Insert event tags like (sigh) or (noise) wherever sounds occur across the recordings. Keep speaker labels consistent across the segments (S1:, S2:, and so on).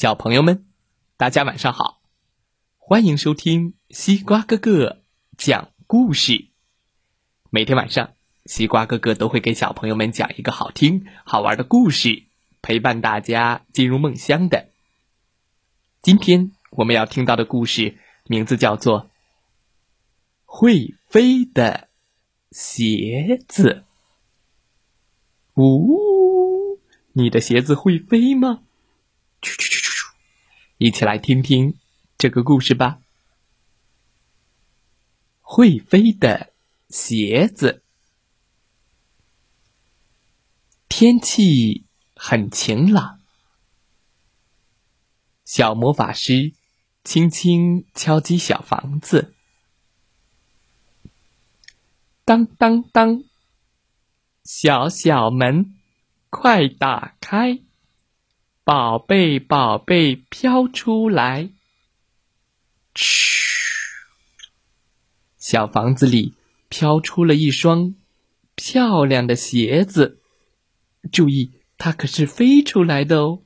S1: 小朋友们，大家晚上好！欢迎收听西瓜哥哥讲故事。每天晚上，西瓜哥哥都会给小朋友们讲一个好听、好玩的故事，陪伴大家进入梦乡的。今天我们要听到的故事名字叫做《会飞的鞋子》。呜，你的鞋子会飞吗？一起来听听这个故事吧。会飞的鞋子。天气很晴朗，小魔法师轻轻敲击小房子，当当当，小小门，快打开。宝贝，宝贝，飘出来！嘘，小房子里飘出了一双漂亮的鞋子。注意，它可是飞出来的哦。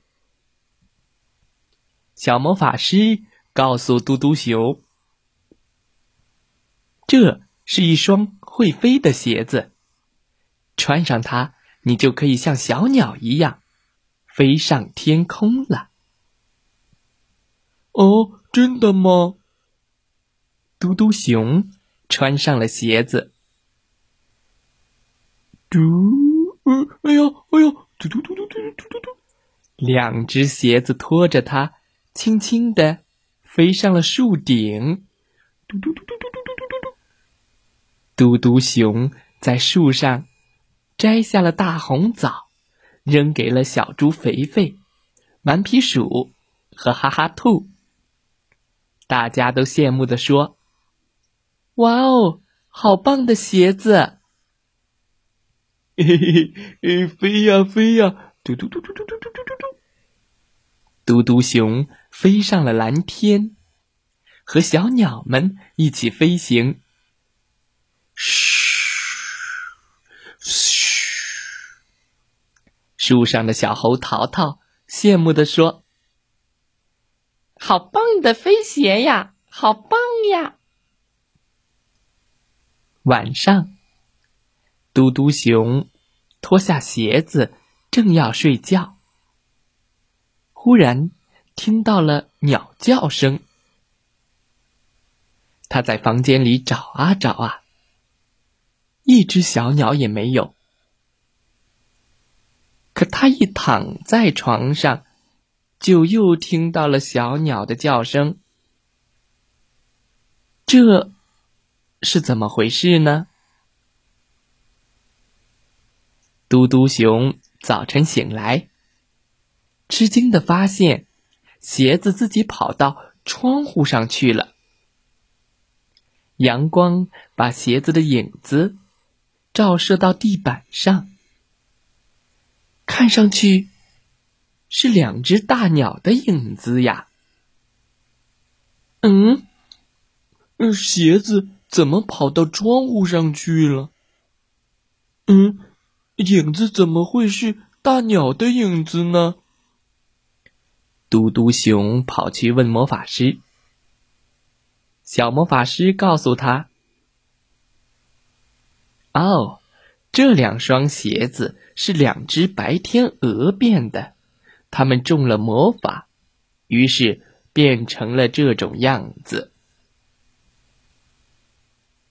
S1: 小魔法师告诉嘟嘟熊：“这是一双会飞的鞋子，穿上它，你就可以像小鸟一样。”飞上天空了！哦，真的吗？嘟嘟熊穿上了鞋子。嘟，呃，哎呦，哎呦，嘟嘟嘟嘟嘟嘟嘟嘟，两只鞋子拖着它，轻轻的飞上了树顶。嘟嘟嘟嘟嘟嘟嘟嘟嘟，嘟嘟熊在树上摘下了大红枣。扔给了小猪肥肥、顽皮鼠和哈哈兔。大家都羡慕地说：“哇哦，好棒的鞋子！” (laughs) 嘿嘿嘿，飞呀飞呀，嘟嘟嘟嘟嘟嘟嘟嘟嘟。嘟嘟熊飞上了蓝天，和小鸟们一起飞行。树上的小猴淘淘羡慕地说：“好棒的飞鞋呀，好棒呀！”晚上，嘟嘟熊脱下鞋子，正要睡觉，忽然听到了鸟叫声。他在房间里找啊找啊，一只小鸟也没有。可他一躺在床上，就又听到了小鸟的叫声。这是怎么回事呢？嘟嘟熊早晨醒来，吃惊的发现，鞋子自己跑到窗户上去了。阳光把鞋子的影子照射到地板上。看上去是两只大鸟的影子呀。嗯，鞋子怎么跑到窗户上去了？嗯，影子怎么会是大鸟的影子呢？嘟嘟熊跑去问魔法师。小魔法师告诉他：“哦，这两双鞋子。”是两只白天鹅变的，它们中了魔法，于是变成了这种样子。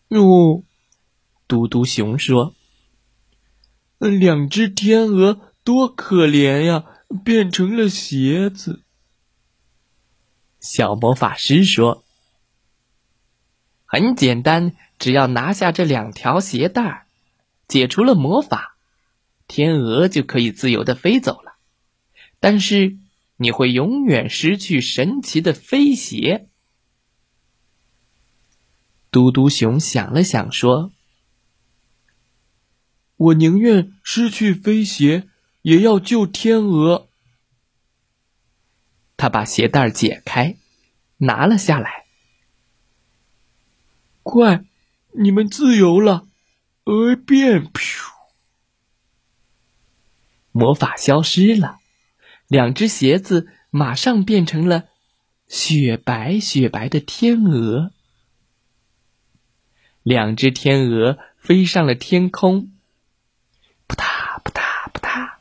S1: 哦，嘟嘟熊说：“两只天鹅多可怜呀，变成了鞋子。”小魔法师说：“很简单，只要拿下这两条鞋带儿，解除了魔法。”天鹅就可以自由的飞走了，但是你会永远失去神奇的飞鞋。嘟嘟熊想了想，说：“我宁愿失去飞鞋，也要救天鹅。”他把鞋带解开，拿了下来。快，你们自由了！鹅变，噗。魔法消失了，两只鞋子马上变成了雪白雪白的天鹅。两只天鹅飞上了天空，扑嗒扑嗒扑嗒，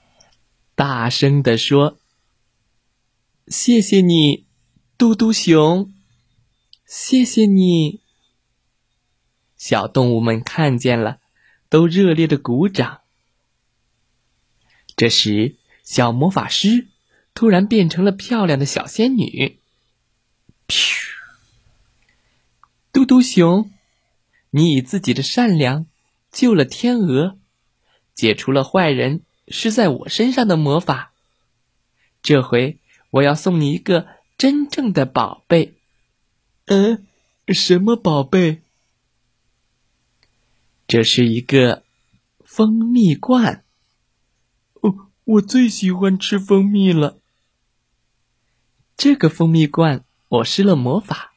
S1: 大声地说：“谢谢你，嘟嘟熊，谢谢你。”小动物们看见了，都热烈的鼓掌。这时，小魔法师突然变成了漂亮的小仙女。噗！嘟嘟熊，你以自己的善良救了天鹅，解除了坏人施在我身上的魔法。这回我要送你一个真正的宝贝。嗯，什么宝贝？这是一个蜂蜜罐。哦我最喜欢吃蜂蜜了。这个蜂蜜罐我施了魔法，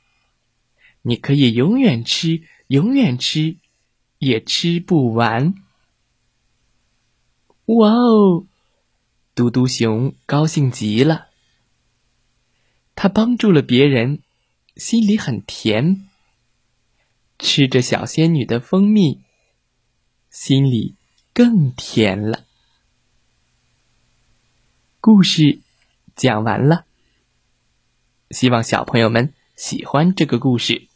S1: 你可以永远吃，永远吃，也吃不完。哇哦，嘟嘟熊高兴极了，他帮助了别人，心里很甜。吃着小仙女的蜂蜜，心里更甜了。故事讲完了，希望小朋友们喜欢这个故事。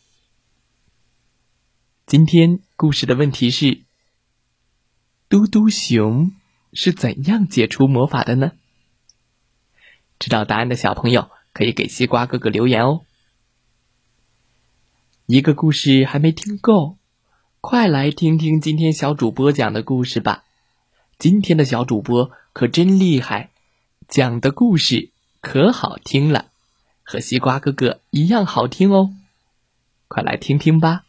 S1: 今天故事的问题是：嘟嘟熊是怎样解除魔法的呢？知道答案的小朋友可以给西瓜哥哥留言哦。一个故事还没听够，快来听听今天小主播讲的故事吧！今天的小主播可真厉害。讲的故事可好听了，和西瓜哥哥一样好听哦，快来听听吧！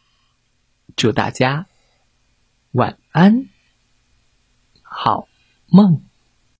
S1: 祝大家晚安，好梦。